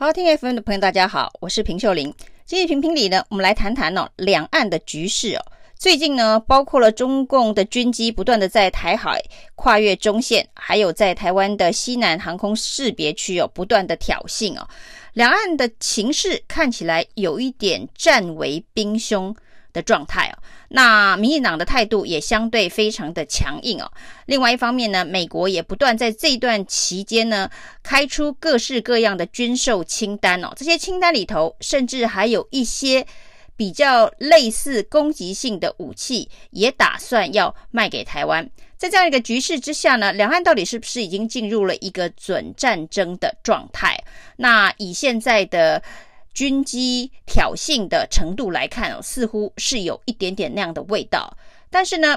好，听 FM 的朋友，大家好，我是平秀玲。今日评评理呢，我们来谈谈哦，两岸的局势哦。最近呢，包括了中共的军机不断的在台海跨越中线，还有在台湾的西南航空识别区哦，不断的挑衅哦。两岸的情势看起来有一点战为兵凶的状态哦。那民进党的态度也相对非常的强硬哦。另外一方面呢，美国也不断在这段期间呢，开出各式各样的军售清单哦。这些清单里头，甚至还有一些比较类似攻击性的武器，也打算要卖给台湾。在这样一个局势之下呢，两岸到底是不是已经进入了一个准战争的状态？那以现在的军机挑衅的程度来看哦，似乎是有一点点那样的味道。但是呢，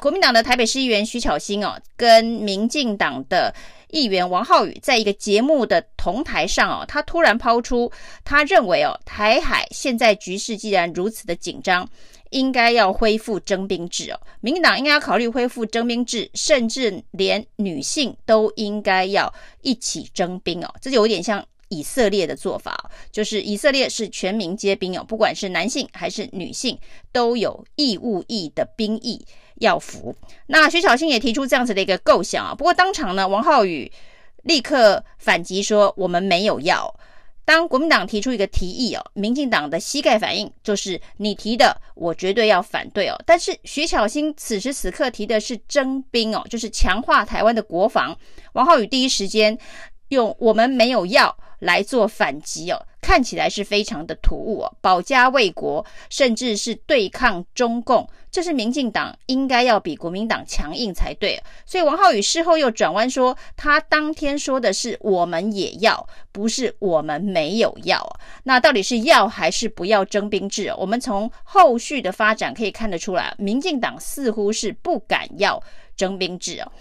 国民党的台北市议员徐巧芯哦，跟民进党的议员王浩宇在一个节目的同台上哦，他突然抛出，他认为哦，台海现在局势既然如此的紧张，应该要恢复征兵制哦，民进党应该要考虑恢复征兵制，甚至连女性都应该要一起征兵哦，这就有点像。以色列的做法，就是以色列是全民皆兵哦，不管是男性还是女性，都有义务役的兵役要服。那徐巧芯也提出这样子的一个构想啊，不过当场呢，王浩宇立刻反击说：“我们没有要。”当国民党提出一个提议哦，民进党的膝盖反应就是：“你提的，我绝对要反对哦。”但是徐巧芯此时此刻提的是征兵哦，就是强化台湾的国防。王浩宇第一时间用“我们没有要”。来做反击哦，看起来是非常的突兀哦，保家卫国，甚至是对抗中共，这是民进党应该要比国民党强硬才对。所以王浩宇事后又转弯说，他当天说的是我们也要，不是我们没有要。那到底是要还是不要征兵制？我们从后续的发展可以看得出来，民进党似乎是不敢要征兵制哦。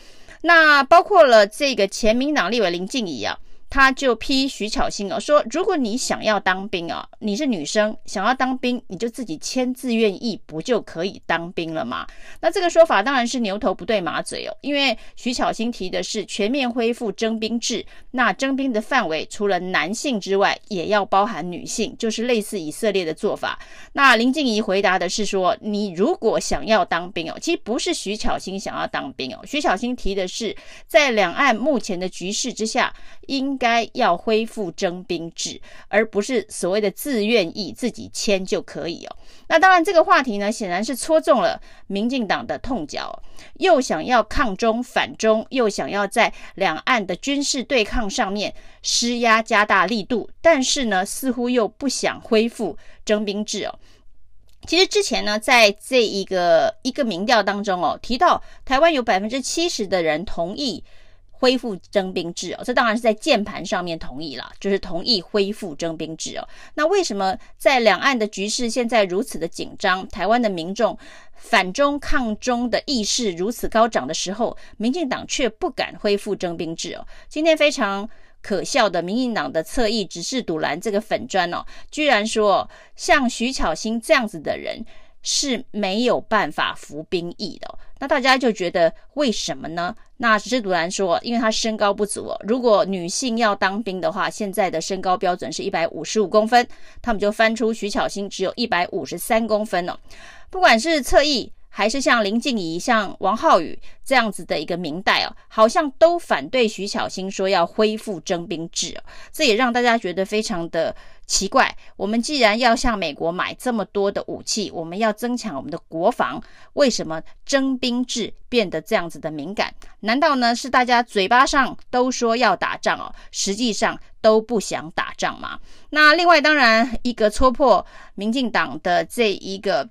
那包括了这个前民党立委林静怡啊。他就批徐巧芯哦，说如果你想要当兵啊，你是女生想要当兵，你就自己签自愿役，不就可以当兵了吗？那这个说法当然是牛头不对马嘴哦，因为徐巧芯提的是全面恢复征兵制，那征兵的范围除了男性之外，也要包含女性，就是类似以色列的做法。那林静仪回答的是说，你如果想要当兵哦，其实不是徐巧芯想要当兵哦，徐巧芯提的是在两岸目前的局势之下应。该要恢复征兵制，而不是所谓的自愿意自己签就可以哦。那当然，这个话题呢，显然是戳中了民进党的痛脚，又想要抗中反中，又想要在两岸的军事对抗上面施压加大力度，但是呢，似乎又不想恢复征兵制哦。其实之前呢，在这一个一个民调当中哦，提到台湾有百分之七十的人同意。恢复征兵制哦，这当然是在键盘上面同意了，就是同意恢复征兵制哦。那为什么在两岸的局势现在如此的紧张，台湾的民众反中抗中的意识如此高涨的时候，民进党却不敢恢复征兵制哦？今天非常可笑的，民进党的侧翼直视赌蓝这个粉砖哦，居然说像徐巧芯这样子的人是没有办法服兵役的。那大家就觉得为什么呢？那施祖兰说，因为她身高不足哦。如果女性要当兵的话，现在的身高标准是一百五十五公分，他们就翻出徐巧芯只有一百五十三公分哦。不管是侧翼，还是像林静怡、像王浩宇这样子的一个民代哦，好像都反对徐巧芯说要恢复征兵制哦。这也让大家觉得非常的。奇怪，我们既然要向美国买这么多的武器，我们要增强我们的国防，为什么征兵制变得这样子的敏感？难道呢是大家嘴巴上都说要打仗哦，实际上都不想打仗吗？那另外当然一个戳破民进党的这一个。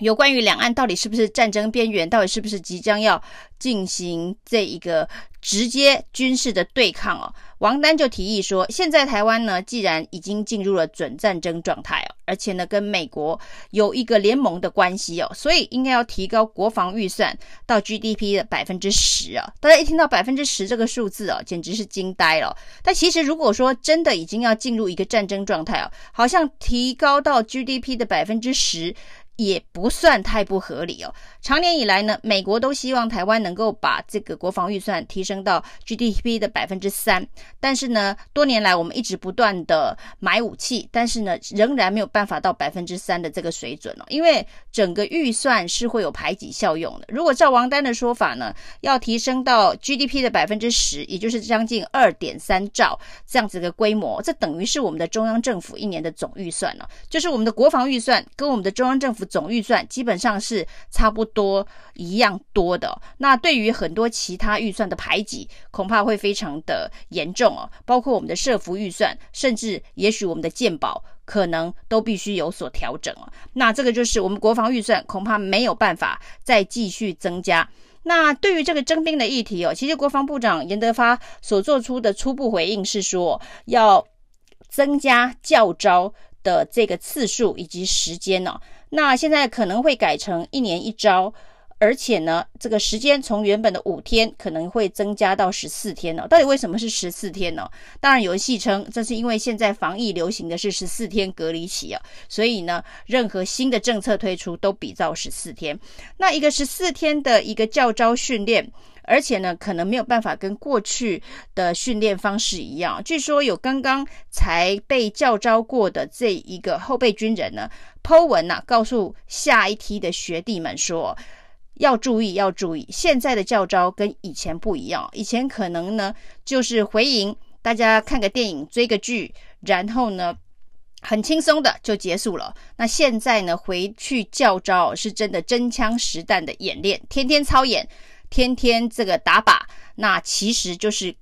有关于两岸到底是不是战争边缘，到底是不是即将要进行这一个直接军事的对抗哦？王丹就提议说，现在台湾呢，既然已经进入了准战争状态哦，而且呢跟美国有一个联盟的关系哦，所以应该要提高国防预算到 GDP 的百分之十啊！大家一听到百分之十这个数字哦，简直是惊呆了。但其实如果说真的已经要进入一个战争状态哦，好像提高到 GDP 的百分之十。也不算太不合理哦。长年以来呢，美国都希望台湾能够把这个国防预算提升到 GDP 的百分之三，但是呢，多年来我们一直不断的买武器，但是呢，仍然没有办法到百分之三的这个水准哦。因为整个预算是会有排挤效用的。如果照王丹的说法呢，要提升到 GDP 的百分之十，也就是将近二点三兆这样子的规模，这等于是我们的中央政府一年的总预算了，就是我们的国防预算跟我们的中央政府。总预算基本上是差不多一样多的，那对于很多其他预算的排挤，恐怕会非常的严重哦。包括我们的社福预算，甚至也许我们的健保，可能都必须有所调整哦。那这个就是我们国防预算恐怕没有办法再继续增加。那对于这个征兵的议题哦，其实国防部长严德发所做出的初步回应是说，要增加教招的这个次数以及时间呢、哦。那现在可能会改成一年一招，而且呢，这个时间从原本的五天可能会增加到十四天呢。到底为什么是十四天呢？当然有人戏称，这是因为现在防疫流行的是十四天隔离期啊，所以呢，任何新的政策推出都比照十四天。那一个十四天的一个教招训练。而且呢，可能没有办法跟过去的训练方式一样。据说有刚刚才被教招过的这一个后备军人呢，po 文呐、告诉下一梯的学弟们说，要注意，要注意，现在的教招跟以前不一样。以前可能呢就是回营，大家看个电影、追个剧，然后呢很轻松的就结束了。那现在呢回去教招是真的真枪实弹的演练，天天操演。天天这个打靶，那其实就是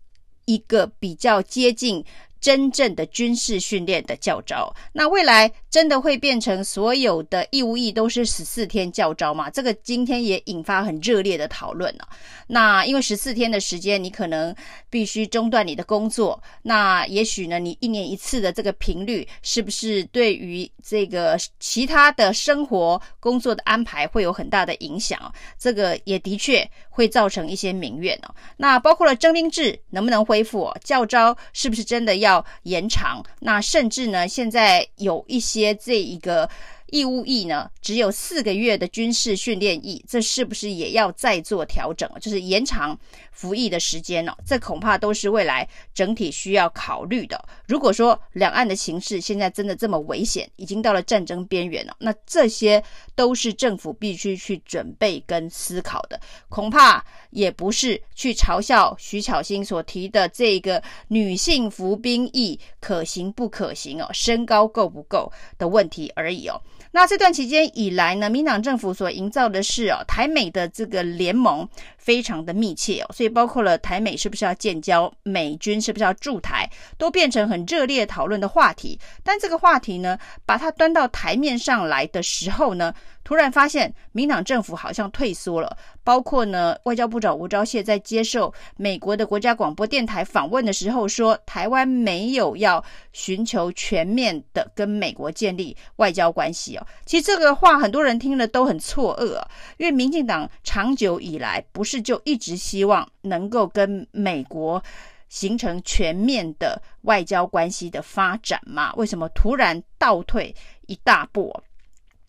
一个比较接近真正的军事训练的教招，那未来真的会变成所有的义务役都是十四天教招吗？这个今天也引发很热烈的讨论了。那因为十四天的时间，你可能必须中断你的工作，那也许呢，你一年一次的这个频率，是不是对于这个其他的生活工作的安排会有很大的影响？这个也的确会造成一些民怨哦。那包括了征兵制能不能恢复？教招是不是真的？要延长，那甚至呢，现在有一些接这一个。义务役呢，只有四个月的军事训练役，这是不是也要再做调整？就是延长服役的时间呢？这恐怕都是未来整体需要考虑的。如果说两岸的情势现在真的这么危险，已经到了战争边缘了，那这些都是政府必须去准备跟思考的。恐怕也不是去嘲笑徐巧芯所提的这个女性服兵役可行不可行哦，身高够不够的问题而已哦。那这段期间以来呢，民党政府所营造的是哦，台美的这个联盟非常的密切哦，所以包括了台美是不是要建交，美军是不是要驻台，都变成很热烈讨论的话题。但这个话题呢，把它端到台面上来的时候呢，突然发现民党政府好像退缩了。包括呢，外交部长吴钊燮在接受美国的国家广播电台访问的时候说，台湾没有要寻求全面的跟美国建立外交关系哦。其实这个话很多人听了都很错愕啊，因为民进党长久以来不是就一直希望能够跟美国形成全面的外交关系的发展吗？为什么突然倒退一大步？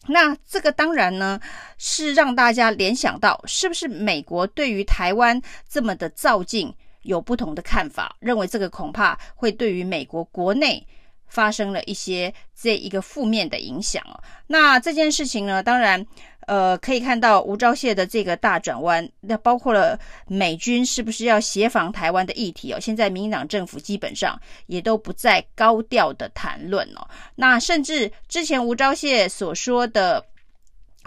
那这个当然呢，是让大家联想到，是不是美国对于台湾这么的造进有不同的看法，认为这个恐怕会对于美国国内发生了一些这一个负面的影响哦。那这件事情呢，当然。呃，可以看到吴钊燮的这个大转弯，那包括了美军是不是要协防台湾的议题哦。现在民进党政府基本上也都不再高调的谈论哦。那甚至之前吴钊燮所说的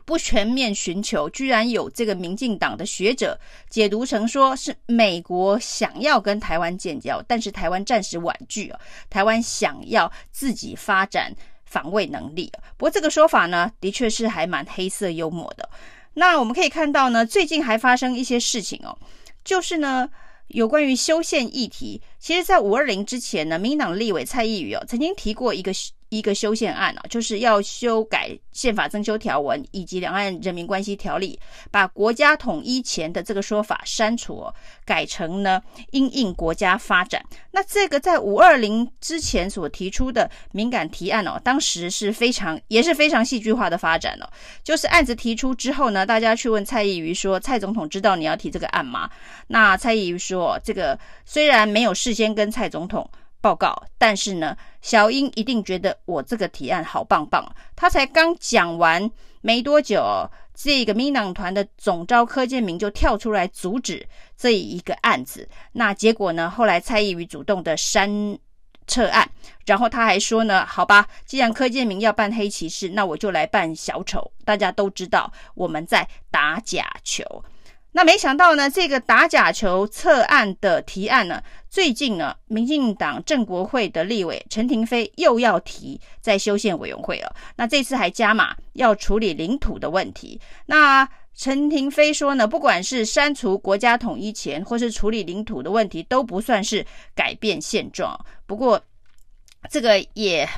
不全面寻求，居然有这个民进党的学者解读成说是美国想要跟台湾建交，但是台湾暂时婉拒哦。台湾想要自己发展。防卫能力，不过这个说法呢，的确是还蛮黑色幽默的。那我们可以看到呢，最近还发生一些事情哦，就是呢，有关于修宪议题。其实，在五二零之前呢，民党立委蔡易余哦，曾经提过一个一个修宪案啊，就是要修改宪法增修条文以及两岸人民关系条例，把国家统一前的这个说法删除，改成呢因应国家发展。那这个在五二零之前所提出的敏感提案哦，当时是非常也是非常戏剧化的发展哦。就是案子提出之后呢，大家去问蔡易余说：“蔡总统知道你要提这个案吗？”那蔡易余说：“这个虽然没有事先跟蔡总统。”报告，但是呢，小英一定觉得我这个提案好棒棒。他才刚讲完没多久，这个民党团的总召柯建铭就跳出来阻止这一个案子。那结果呢，后来蔡易余主动的删撤案，然后他还说呢，好吧，既然柯建铭要扮黑骑士，那我就来扮小丑。大家都知道我们在打假球。那没想到呢，这个打假球策案的提案呢，最近呢，民进党正国会的立委陈亭妃又要提在修宪委员会了。那这次还加码要处理领土的问题。那陈亭妃说呢，不管是删除国家统一前，或是处理领土的问题，都不算是改变现状。不过这个也。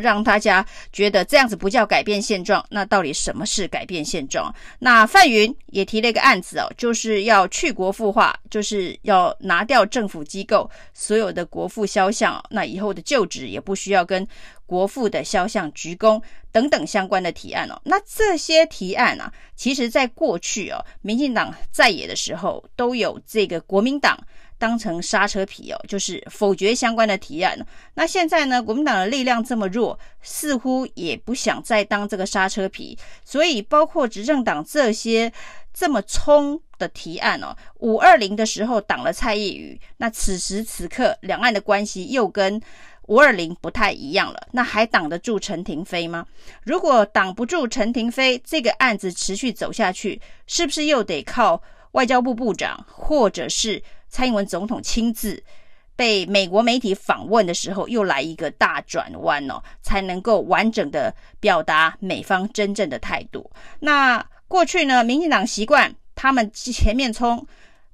让大家觉得这样子不叫改变现状，那到底什么是改变现状？那范云也提了一个案子哦，就是要去国父化，就是要拿掉政府机构所有的国父肖像，那以后的就职也不需要跟国父的肖像鞠躬等等相关的提案哦。那这些提案啊，其实在过去哦，民进党在野的时候都有这个国民党。当成刹车皮哦，就是否决相关的提案。那现在呢，国民党的力量这么弱，似乎也不想再当这个刹车皮。所以，包括执政党这些这么冲的提案哦，五二零的时候挡了蔡易余，那此时此刻两岸的关系又跟五二零不太一样了，那还挡得住陈亭妃吗？如果挡不住陈亭妃，这个案子持续走下去，是不是又得靠外交部部长或者是？蔡英文总统亲自被美国媒体访问的时候，又来一个大转弯哦，才能够完整的表达美方真正的态度。那过去呢，民进党习惯他们前面冲，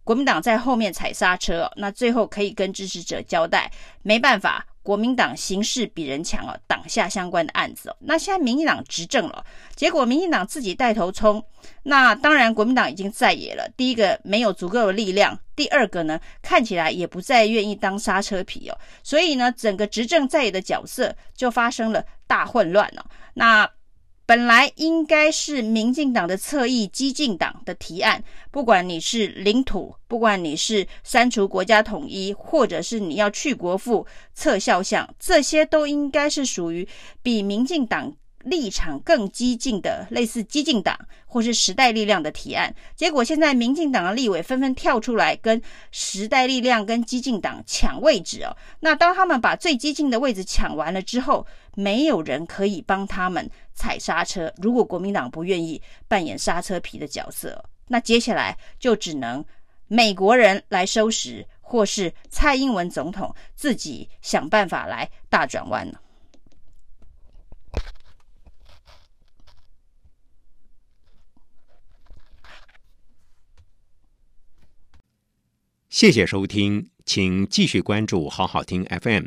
国民党在后面踩刹车，那最后可以跟支持者交代，没办法。国民党形势比人强哦，挡下相关的案子。那现在民进党执政了，结果民进党自己带头冲，那当然国民党已经在野了。第一个没有足够的力量，第二个呢，看起来也不再愿意当刹车皮哦。所以呢，整个执政在野的角色就发生了大混乱了。那。本来应该是民进党的侧翼激进党的提案，不管你是领土，不管你是删除国家统一，或者是你要去国父、撤肖像，这些都应该是属于比民进党。立场更激进的类似激进党或是时代力量的提案，结果现在民进党的立委纷纷跳出来跟时代力量跟激进党抢位置哦。那当他们把最激进的位置抢完了之后，没有人可以帮他们踩刹车。如果国民党不愿意扮演刹车皮的角色，那接下来就只能美国人来收拾，或是蔡英文总统自己想办法来大转弯了。谢谢收听，请继续关注好好听 FM，